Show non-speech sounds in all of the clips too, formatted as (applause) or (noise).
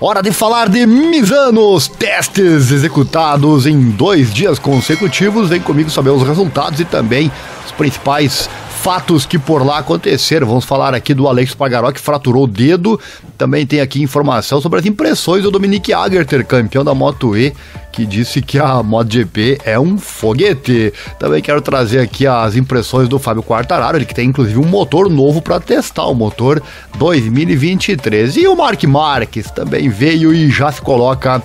Hora de falar de Misanos, testes executados em dois dias consecutivos. Vem comigo saber os resultados e também os principais fatos que por lá aconteceram. Vamos falar aqui do Alex Pagaró, que fraturou o dedo. Também tem aqui informação sobre as impressões do Dominique Agerter, campeão da Moto E, que disse que a MotoGP é um foguete. Também quero trazer aqui as impressões do Fábio Quartararo, ele que tem inclusive um motor novo para testar, o motor 2023. E o Mark Marques também veio e já se coloca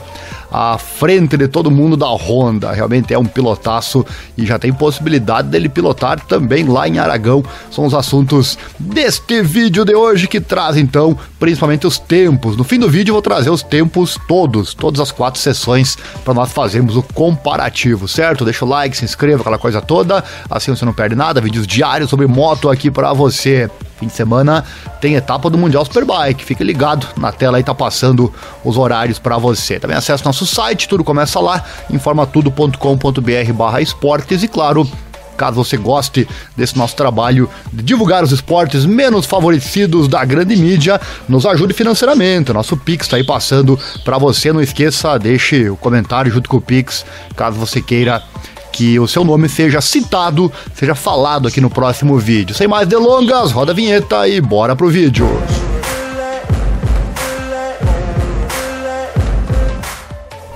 à frente de todo mundo da Honda. Realmente é um pilotaço e já tem possibilidade dele pilotar também lá em Aragão. São os assuntos deste vídeo de hoje que traz então principalmente os tempos. No fim do vídeo eu vou trazer os tempos todos, todas as quatro sessões para nós fazermos o comparativo, certo? Deixa o like, se inscreva, aquela coisa toda, assim você não perde nada. Vídeos diários sobre moto aqui para você. Fim de semana tem etapa do Mundial Superbike. Fique ligado na tela aí, tá passando os horários para você. Também acesse nosso site, tudo começa lá, informatudo.com.br barra esportes e claro, caso você goste desse nosso trabalho de divulgar os esportes menos favorecidos da grande mídia, nos ajude financeiramente. Nosso Pix está aí passando para você. Não esqueça, deixe o comentário junto com o Pix, caso você queira que o seu nome seja citado, seja falado aqui no próximo vídeo. Sem mais delongas, roda a vinheta e bora pro vídeo.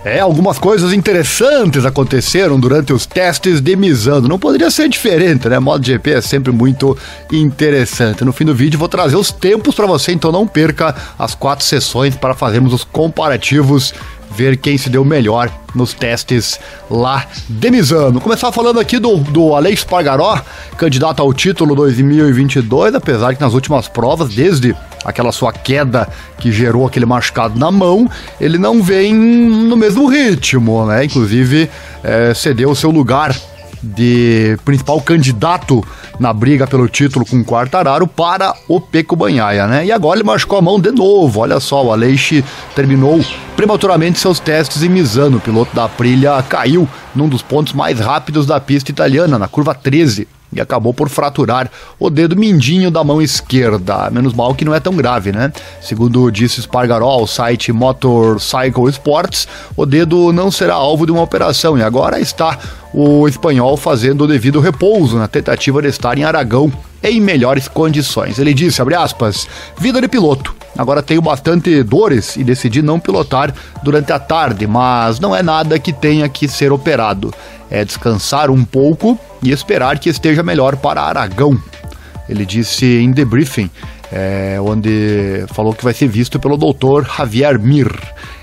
É, algumas coisas interessantes aconteceram durante os testes de Misano. Não poderia ser diferente, né? MotoGP é sempre muito interessante. No fim do vídeo vou trazer os tempos para você, então não perca as quatro sessões para fazermos os comparativos ver quem se deu melhor nos testes lá de Misano. Começar falando aqui do, do Alex Pargaró, candidato ao título 2022, apesar que nas últimas provas, desde aquela sua queda que gerou aquele machucado na mão, ele não vem no mesmo ritmo, né? Inclusive, é, cedeu o seu lugar de principal candidato na briga pelo título com o Quartararo para o Peco Banhaia, né? E agora ele machucou a mão de novo. Olha só, o Aleixo terminou prematuramente seus testes em Misano. O piloto da Aprilia caiu num dos pontos mais rápidos da pista italiana, na curva 13 e acabou por fraturar o dedo mindinho da mão esquerda. Menos mal que não é tão grave, né? Segundo disse Spargaró ao site Motorcycle Sports, o dedo não será alvo de uma operação e agora está o espanhol fazendo o devido repouso na tentativa de estar em Aragão em melhores condições. Ele disse, abre aspas, vida de piloto. Agora tenho bastante dores e decidi não pilotar durante a tarde, mas não é nada que tenha que ser operado. É descansar um pouco e esperar que esteja melhor para Aragão. Ele disse em debriefing, é, onde falou que vai ser visto pelo doutor Javier Mir.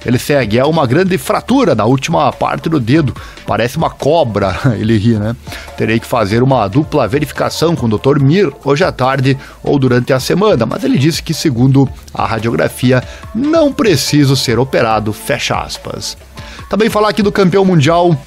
Ele segue, é uma grande fratura na última parte do dedo, parece uma cobra, (laughs) ele ri, né? Terei que fazer uma dupla verificação com o Dr. Mir hoje à tarde ou durante a semana, mas ele disse que, segundo a radiografia, não preciso ser operado, fecha aspas. Também falar aqui do campeão mundial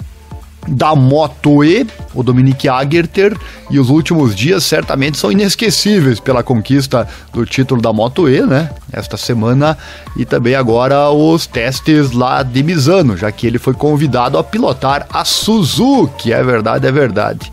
da Moto E, o Dominique Agerter, e os últimos dias certamente são inesquecíveis pela conquista do título da Moto E, né? Esta semana e também agora os testes lá de Misano, já que ele foi convidado a pilotar a Suzuki, é verdade, é verdade.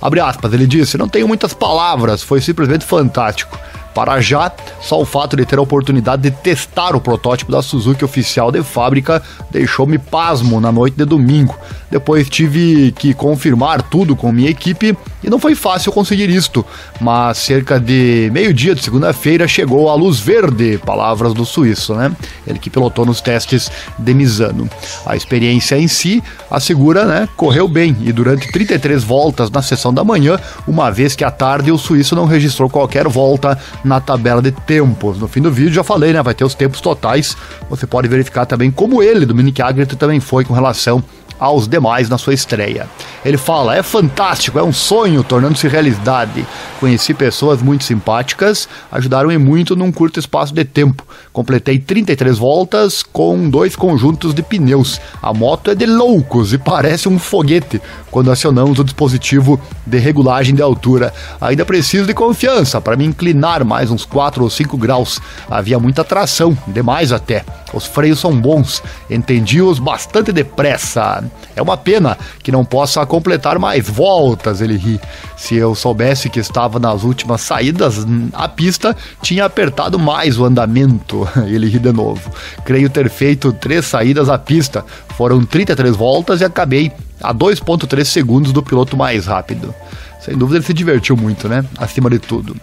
Abre aspas, ele disse: Não tenho muitas palavras, foi simplesmente fantástico. Para já, só o fato de ter a oportunidade de testar o protótipo da Suzuki oficial de fábrica deixou-me pasmo na noite de domingo. Depois tive que confirmar tudo com minha equipe e não foi fácil conseguir isto, mas cerca de meio-dia de segunda-feira chegou a luz verde, palavras do suíço, né? Ele que pilotou nos testes de Misano. A experiência em si, assegura, né, correu bem e durante 33 voltas na sessão da manhã, uma vez que à tarde o suíço não registrou qualquer volta na tabela de tempos. No fim do vídeo já falei, né, vai ter os tempos totais. Você pode verificar também como ele, Dominic Agret, também foi com relação aos demais na sua estreia. Ele fala: é fantástico, é um sonho tornando-se realidade. Conheci pessoas muito simpáticas, ajudaram-me muito num curto espaço de tempo. Completei 33 voltas com dois conjuntos de pneus. A moto é de loucos e parece um foguete quando acionamos o dispositivo de regulagem de altura. Ainda preciso de confiança para me inclinar mais uns 4 ou 5 graus. Havia muita tração, demais até. Os freios são bons, entendi-os bastante depressa. É uma pena que não possa completar mais voltas, ele ri. Se eu soubesse que estava nas últimas saídas à pista, tinha apertado mais o andamento. (laughs) Ele ri de novo. Creio ter feito três saídas à pista. Foram 33 voltas e acabei a 2,3 segundos do piloto mais rápido. Sem dúvida ele se divertiu muito, né? Acima de tudo.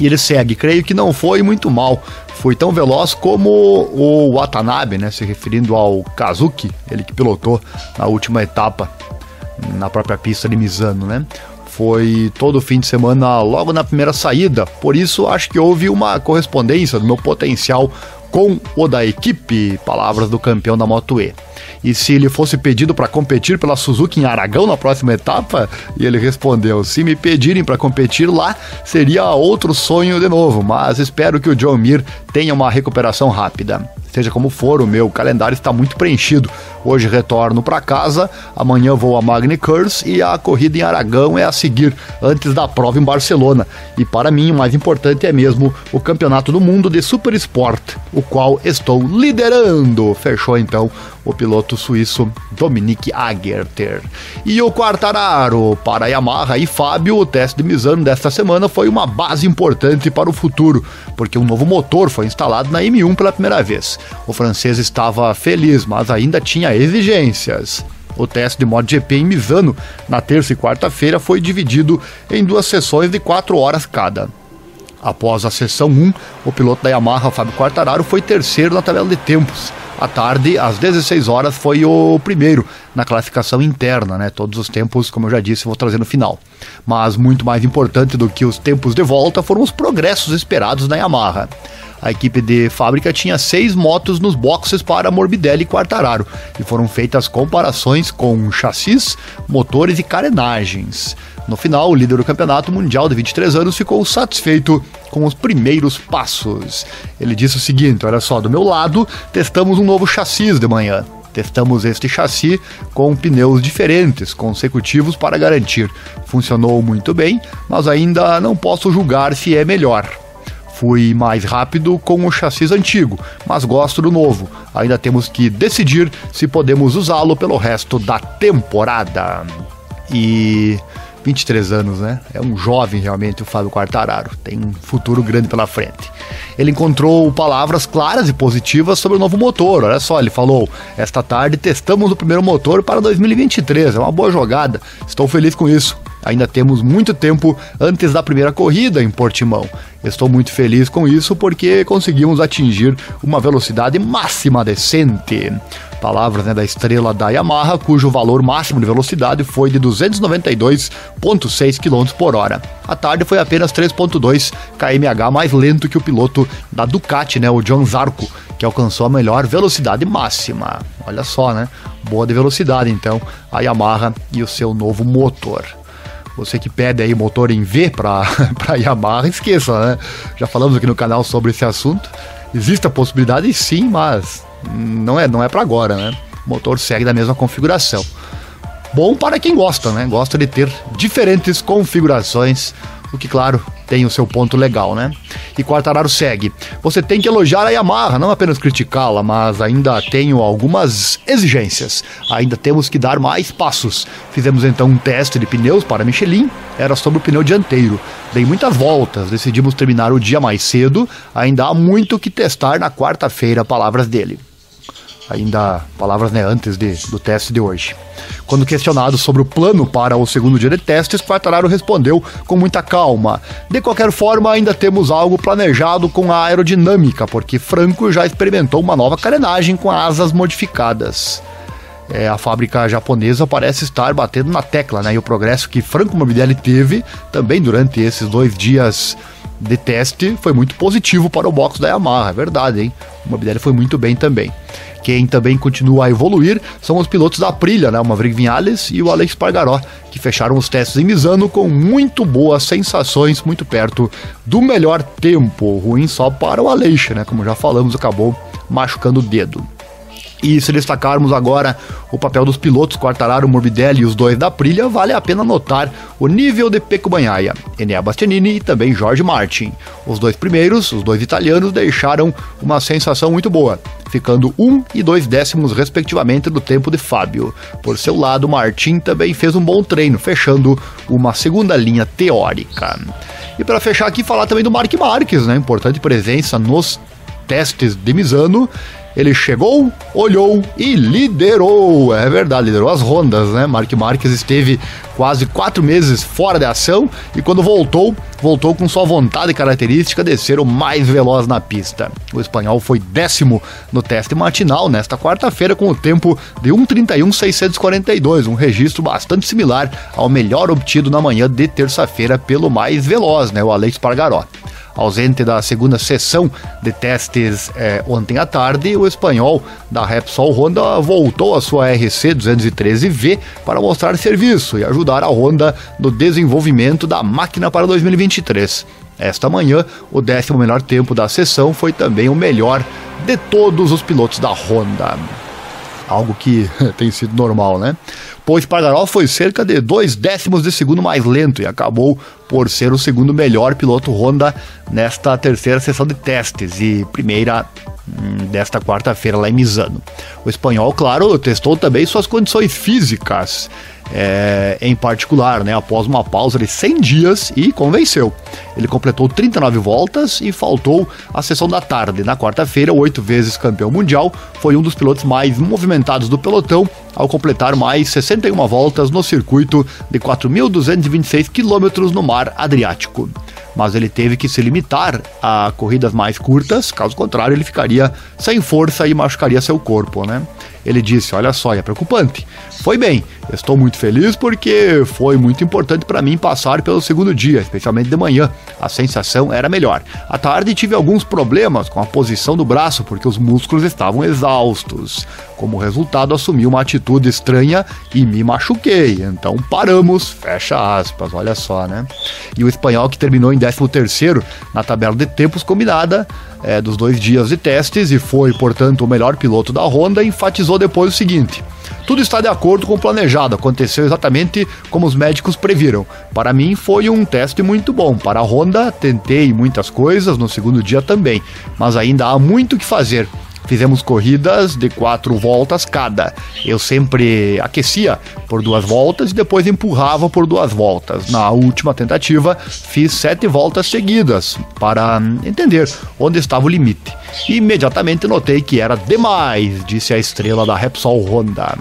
E ele segue, creio que não foi muito mal. Foi tão veloz como o Watanabe, né? Se referindo ao Kazuki, ele que pilotou na última etapa na própria pista de Misano, né? Foi todo o fim de semana logo na primeira saída, por isso acho que houve uma correspondência do meu potencial com o da equipe, palavras do campeão da Moto E. E se ele fosse pedido para competir pela Suzuki em Aragão na próxima etapa, e ele respondeu: se me pedirem para competir lá, seria outro sonho de novo, mas espero que o John Mir tenha uma recuperação rápida. Seja como for, o meu calendário está muito preenchido. Hoje retorno para casa, amanhã vou a Magny Curse e a corrida em Aragão é a seguir, antes da prova em Barcelona. E para mim, o mais importante é mesmo o Campeonato do Mundo de Super Sport, qual estou liderando. Fechou então o piloto suíço Dominique Agerter. E o Quartararo para Yamaha e Fábio, o teste de Misano desta semana foi uma base importante para o futuro, porque um novo motor foi instalado na M1 pela primeira vez. O francês estava feliz, mas ainda tinha exigências. O teste de MotoGP em Misano, na terça e quarta-feira, foi dividido em duas sessões de quatro horas cada. Após a sessão 1, o piloto da Yamaha, Fábio Quartararo, foi terceiro na tabela de tempos. À tarde, às 16 horas, foi o primeiro na classificação interna, né? Todos os tempos, como eu já disse, vou trazer no final. Mas muito mais importante do que os tempos de volta foram os progressos esperados na Yamaha. A equipe de fábrica tinha seis motos nos boxes para Morbidelli e Quartararo e foram feitas comparações com chassis, motores e carenagens. No final, o líder do campeonato mundial de 23 anos ficou satisfeito com os primeiros passos. Ele disse o seguinte: olha só, do meu lado, testamos um novo chassi de manhã. Testamos este chassi com pneus diferentes, consecutivos para garantir. Funcionou muito bem, mas ainda não posso julgar se é melhor. Fui mais rápido com o chassi antigo, mas gosto do novo. Ainda temos que decidir se podemos usá-lo pelo resto da temporada. E 23 anos, né? É um jovem realmente o Fábio Quartararo, tem um futuro grande pela frente. Ele encontrou palavras claras e positivas sobre o novo motor. Olha só, ele falou: "Esta tarde testamos o primeiro motor para 2023. É uma boa jogada. Estou feliz com isso. Ainda temos muito tempo antes da primeira corrida em Portimão. Estou muito feliz com isso porque conseguimos atingir uma velocidade máxima decente. Palavras né, da estrela da Yamaha, cujo valor máximo de velocidade foi de 292,6 km por hora. A tarde foi apenas 3,2 kmh mais lento que o piloto da Ducati, né, o John Zarco, que alcançou a melhor velocidade máxima. Olha só, né? Boa de velocidade, então, a Yamaha e o seu novo motor. Você que pede aí motor em V para (laughs) Yamaha, esqueça, né? Já falamos aqui no canal sobre esse assunto. Existe a possibilidade sim, mas não é, não é para agora, né? O motor segue da mesma configuração. Bom para quem gosta, né? Gosta de ter diferentes configurações, o que, claro, tem o seu ponto legal, né? E Quartararo segue. Você tem que elogiar a Yamaha, não apenas criticá-la, mas ainda tenho algumas exigências. Ainda temos que dar mais passos. Fizemos então um teste de pneus para Michelin, era sobre o pneu dianteiro. Dei muitas voltas, decidimos terminar o dia mais cedo. Ainda há muito que testar na quarta-feira, palavras dele ainda palavras né, antes de, do teste de hoje. Quando questionado sobre o plano para o segundo dia de testes, Quartararo respondeu com muita calma. De qualquer forma, ainda temos algo planejado com a aerodinâmica, porque Franco já experimentou uma nova carenagem com asas modificadas. É, a fábrica japonesa parece estar batendo na tecla, né? E o progresso que Franco Morbidelli teve também durante esses dois dias de teste foi muito positivo para o box da Yamaha, é verdade, hein? O Morbidelli foi muito bem também. Quem também continua a evoluir são os pilotos da Aprilia, né? o Maverick Vinales e o Alex Pargaró, que fecharam os testes em Misano com muito boas sensações, muito perto do melhor tempo. Ruim só para o Aleix, né? Como já falamos, acabou machucando o dedo. E se destacarmos agora o papel dos pilotos Quartararo, Morbidelli e os dois da Aprilia, vale a pena notar o nível de Pecco Bagnaia, Enea Bastianini e também Jorge Martin. Os dois primeiros, os dois italianos, deixaram uma sensação muito boa. ficando um e dois décimos respectivamente do tempo de Fábio. Por seu lado, Martin também fez um bom treino, fechando uma segunda linha teórica. E para fechar aqui, falar também do Mark Marques, né? Importante presença nos testes de Misano ele chegou, olhou e liderou. É verdade, liderou as rondas, né? Mark Marques esteve quase quatro meses fora de ação e quando voltou, voltou com sua vontade característica de ser o mais veloz na pista. O espanhol foi décimo no teste matinal nesta quarta-feira com o tempo de 1:31.642, um registro bastante similar ao melhor obtido na manhã de terça-feira pelo mais veloz, né? O Alex Pargaró ausente da segunda sessão de testes é, ontem à tarde, o espanhol da Repsol Honda voltou à sua RC 213V para mostrar serviço e ajudar a Honda no desenvolvimento da máquina para 2023. Esta manhã, o décimo melhor tempo da sessão foi também o melhor de todos os pilotos da Honda algo que (laughs) tem sido normal, né? Pois Pagarol foi cerca de dois décimos de segundo mais lento e acabou por ser o segundo melhor piloto Honda nesta terceira sessão de testes e primeira hum, desta quarta-feira lá em Misano. O espanhol, claro, testou também suas condições físicas é, em particular, né, após uma pausa de 100 dias e convenceu. Ele completou 39 voltas e faltou a sessão da tarde. Na quarta-feira, oito vezes campeão mundial, foi um dos pilotos mais movimentados do pelotão ao completar mais 61 voltas no circuito de 4.226 quilômetros no mar Adriático mas ele teve que se limitar a corridas mais curtas, caso contrário, ele ficaria sem força e machucaria seu corpo, né? Ele disse: Olha só, é preocupante. Foi bem, estou muito feliz porque foi muito importante para mim passar pelo segundo dia, especialmente de manhã. A sensação era melhor. À tarde tive alguns problemas com a posição do braço porque os músculos estavam exaustos. Como resultado, assumi uma atitude estranha e me machuquei. Então paramos, fecha aspas, olha só, né? E o espanhol que terminou em 13º na tabela de tempos combinada é, dos dois dias de testes e foi, portanto, o melhor piloto da Honda, enfatizou depois o seguinte: tudo está de acordo com o planejado, aconteceu exatamente como os médicos previram. Para mim foi um teste muito bom. Para a Honda, tentei muitas coisas no segundo dia também, mas ainda há muito o que fazer. Fizemos corridas de quatro voltas cada. Eu sempre aquecia por duas voltas e depois empurrava por duas voltas. Na última tentativa, fiz sete voltas seguidas para entender onde estava o limite. E imediatamente notei que era demais, disse a estrela da Repsol Honda.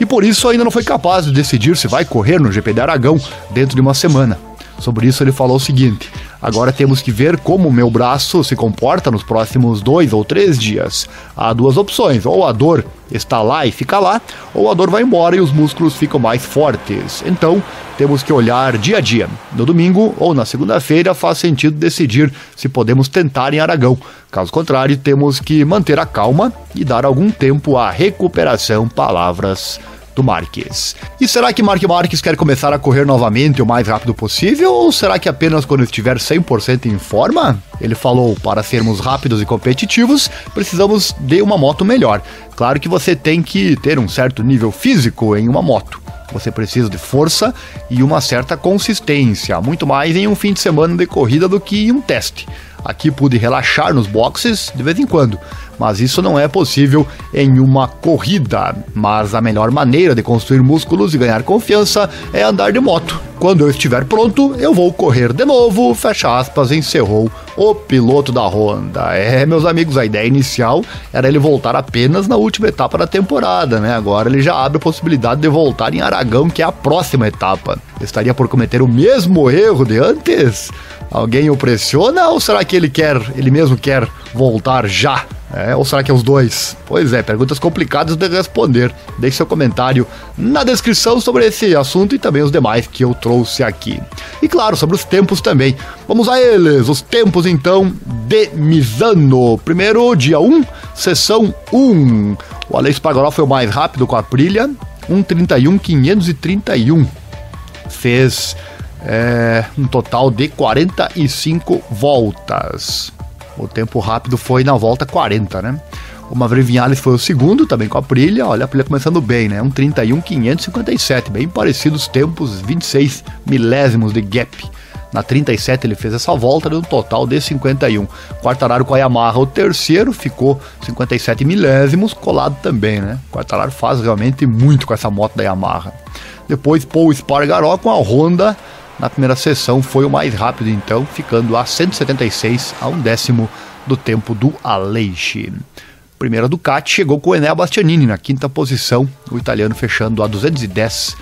E por isso ainda não foi capaz de decidir se vai correr no GP de Aragão dentro de uma semana. Sobre isso ele falou o seguinte: Agora temos que ver como o meu braço se comporta nos próximos dois ou três dias. Há duas opções: ou a dor está lá e fica lá, ou a dor vai embora e os músculos ficam mais fortes. Então, temos que olhar dia a dia. No domingo ou na segunda-feira faz sentido decidir se podemos tentar em Aragão. Caso contrário, temos que manter a calma e dar algum tempo à recuperação. Palavras do Marques. E será que Mark Marques quer começar a correr novamente o mais rápido possível ou será que apenas quando estiver 100% em forma? Ele falou: para sermos rápidos e competitivos, precisamos de uma moto melhor. Claro que você tem que ter um certo nível físico em uma moto. Você precisa de força e uma certa consistência, muito mais em um fim de semana de corrida do que em um teste. Aqui pude relaxar nos boxes de vez em quando, mas isso não é possível em uma corrida. Mas a melhor maneira de construir músculos e ganhar confiança é andar de moto. Quando eu estiver pronto, eu vou correr de novo, fecha aspas, encerrou o piloto da Honda. É, meus amigos, a ideia inicial era ele voltar apenas na última etapa da temporada, né? Agora ele já abre a possibilidade de voltar em Aragão, que é a próxima etapa. Estaria por cometer o mesmo erro de antes? Alguém o pressiona ou será que ele quer, ele mesmo quer voltar já? É, ou será que é os dois? Pois é, perguntas complicadas de responder. Deixe seu comentário na descrição sobre esse assunto e também os demais que eu trouxe aqui. E claro, sobre os tempos também. Vamos a eles, os tempos então de Misano. Primeiro, dia 1, sessão 1. O Alex Pagoró foi o mais rápido com a Prilha, 1:31.531. Fez é, um total de 45 voltas. O tempo rápido foi na volta 40, né? O Maverick Vinales foi o segundo, também com a Prilha. Olha, a Prilha começando bem, né? Um 31,557, bem parecido os tempos, 26 milésimos de gap Na 37 ele fez essa volta, deu um total de 51. Quartararo com a Yamaha, o terceiro, ficou 57 milésimos, colado também, né? Quartararo faz realmente muito com essa moto da Yamaha. Depois Paul Spargaró com a Honda, na primeira sessão foi o mais rápido então, ficando a 176 a um décimo do tempo do Aleixo. Primeira Ducati chegou com o Enea Bastianini na quinta posição, o italiano fechando a 210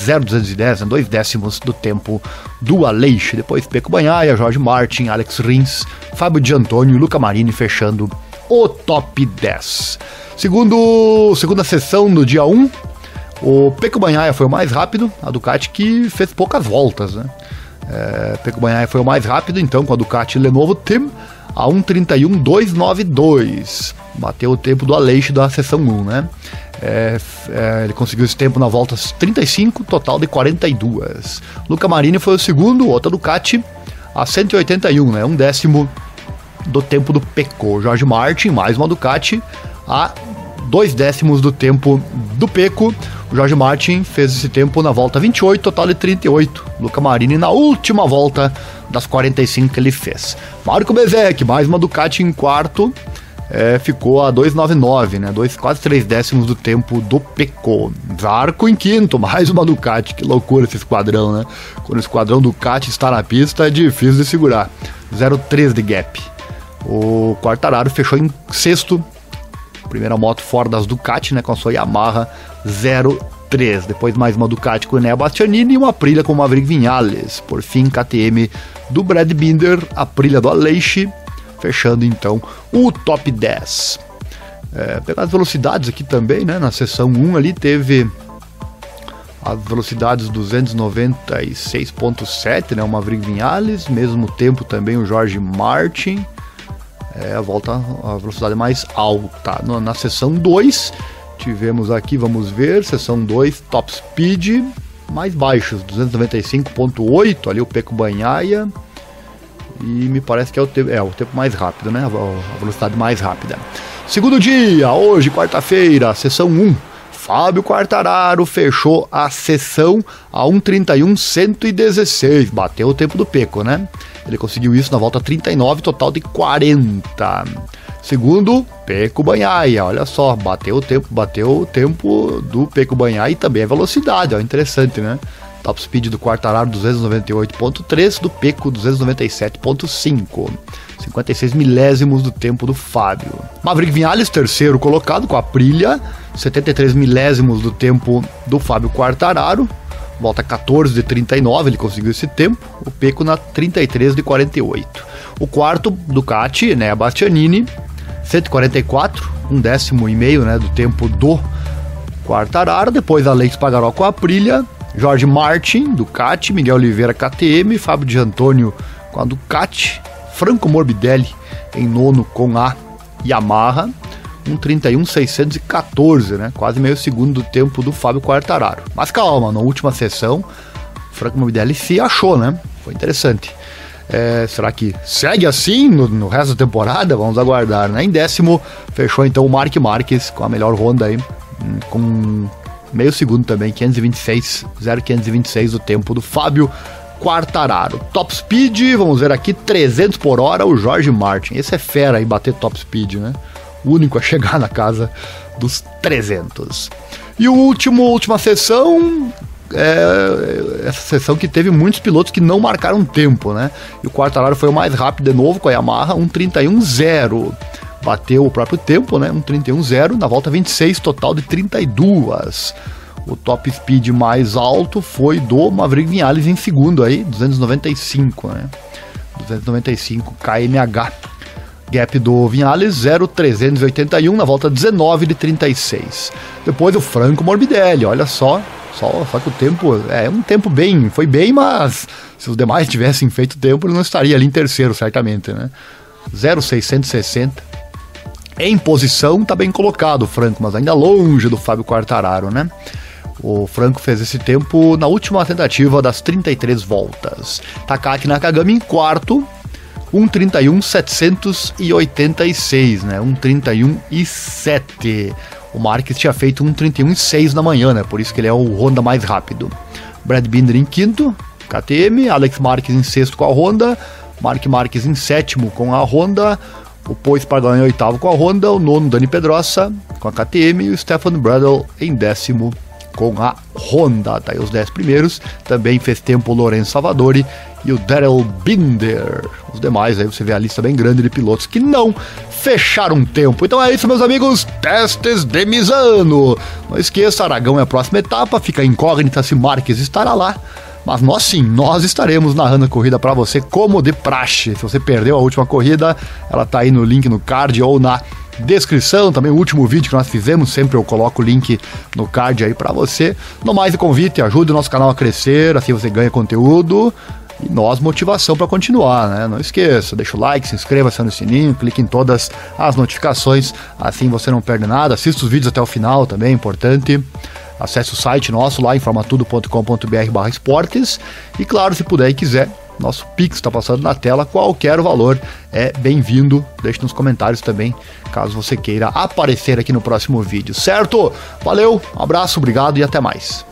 0,210, né, dois décimos do tempo do Aleixo. Depois Peco Banhaia, Jorge Martin, Alex Rins, Fábio Di Antonio e Luca Marini fechando o top 10. Segundo, segunda sessão do dia 1, o Peco Banhaia foi o mais rápido, a Ducati que fez poucas voltas, né? É, Peco Banhaia foi o mais rápido, então, com a Ducati Lenovo Team a 1:31.292. Bateu o tempo do Aleixo da sessão 1, né? É, é, ele conseguiu esse tempo na volta 35, total de 42. Luca Marini foi o segundo, outra Ducati a 181, né? Um décimo do tempo do Pecco. Jorge Martin, mais uma Ducati, a dois décimos do tempo do Peco. O Jorge Martin fez esse tempo na volta 28, total de 38. Luca Marini na última volta das 45 que ele fez. Marco Bezek, mais uma Ducati em quarto, é, ficou a 2,99, né? Dois, quase 3 décimos do tempo do Pecco. Zarco em quinto, (laughs) mais uma Ducati. Que loucura esse esquadrão, né? Quando o esquadrão Ducati está na pista é difícil de segurar. 0,3 de gap. O Quartararo fechou em sexto. Primeira moto fora das Ducati, né? Com a sua Yamaha 0,3. Depois mais uma Ducati com o Nea Bastianini e uma Aprilia com o Maverick Vinales. Por fim, KTM do Brad Binder, Aprilia do Aleixo fechando então o top 10. É, pegar as velocidades aqui também, né? Na seção 1 ali teve as velocidades 296.7, né? O Maverick Vinales, mesmo tempo também o Jorge Martin. É a volta a velocidade mais alta. Na, na seção 2 tivemos aqui, vamos ver, seção 2, top speed mais baixos, 295.8 ali o Peco Banhaia e me parece que é o, tempo, é o tempo mais rápido, né? A velocidade mais rápida. Segundo dia, hoje, quarta-feira, sessão 1. Fábio Quartararo fechou a sessão a 1:31.116. Bateu o tempo do Peco, né? Ele conseguiu isso na volta 39, total de 40. Segundo, Peco Banhaia, olha só, bateu o tempo, bateu o tempo do Peco Banhaia e também a velocidade, ó, interessante, né? Top speed do Quartararo 298.3, do Peco 297.5. 56 milésimos do tempo do Fábio. Maverick Vinales, terceiro colocado com a Prilha, 73 milésimos do tempo do Fábio Quartararo. Volta 14 de 39, ele conseguiu esse tempo. O Peco na 33 de 48. O quarto, Ducati, né, a Bastianini, 144, um décimo e meio né, do tempo do Quartararo. Depois Alex Pagaró com a Prilha, Jorge Martin, Ducati, Miguel Oliveira, KTM, Fábio de Antônio com a Ducati, Franco Morbidelli em nono com a Yamaha, um 31.614, né? Quase meio segundo do tempo do Fábio Quartararo. Mas calma, na última sessão, Franco Morbidelli se achou, né? Foi interessante. É, será que segue assim no, no, resto da temporada? Vamos aguardar, né? Em décimo, fechou então o Mark Marques com a melhor Honda aí, hum, com meio segundo também, 526, 0,526 o tempo do Fábio Quartararo. Top Speed, vamos ver aqui, 300 por hora, o Jorge Martin. Esse é fera aí, bater top speed, né? O único a chegar na casa dos 300. E o último, última sessão, é, essa sessão que teve muitos pilotos que não marcaram tempo, né? E o Quartararo foi o mais rápido de novo com a Yamaha, 1,31,0 bateu o próprio tempo, né? Um 31.0 na volta 26, total de 32. O top speed mais alto foi do Maverick Vinales em segundo aí, 295, né? 295 kmh. Gap do Vinales 0,381 na volta 19 de 36. Depois o Franco Morbidelli, olha só, só, só que o tempo é um tempo bem, foi bem, mas se os demais tivessem feito tempo, ele não estaria ali em terceiro, certamente, né? 0,660 em posição, tá bem colocado o Franco, mas ainda longe do Fábio Quartararo, né? O Franco fez esse tempo na última tentativa das 33 voltas. Takaki Nakagami em quarto, 1:31.786, né? 1:31.7. O Marques tinha feito 1:31.6 na manhã, né? Por isso que ele é o Honda mais rápido. Brad Binder em quinto, KTM, Alex Marques em sexto com a Honda, Mark Marques em sétimo com a Honda, o Paul em oitavo com a Honda, o nono Dani Pedrosa com a KTM e o Stefan Bradl em décimo com a Honda. Tá aí os 10 primeiros. Também fez tempo o Lourenço Salvadori e o Daryl Binder. Os demais aí você vê a lista bem grande de pilotos que não fecharam tempo. Então é isso, meus amigos. Testes de Misano. Não esqueça, Aragão é a próxima etapa. Fica incógnita se Marques estará lá. Mas nós sim, nós estaremos narrando a corrida para você como de praxe. Se você perdeu a última corrida, ela tá aí no link no card ou na descrição, também o último vídeo que nós fizemos, sempre eu coloco o link no card aí para você. No mais, o convite, ajude o nosso canal a crescer, assim você ganha conteúdo e nós motivação para continuar, né? Não esqueça, deixa o like, se inscreva, acione o sininho, clique em todas as notificações, assim você não perde nada. Assista os vídeos até o final também, é importante. Acesse o site nosso lá, informatudo.com.br barra esportes. E claro, se puder e quiser, nosso Pix está passando na tela. Qualquer valor é bem-vindo. Deixe nos comentários também, caso você queira aparecer aqui no próximo vídeo, certo? Valeu, um abraço, obrigado e até mais.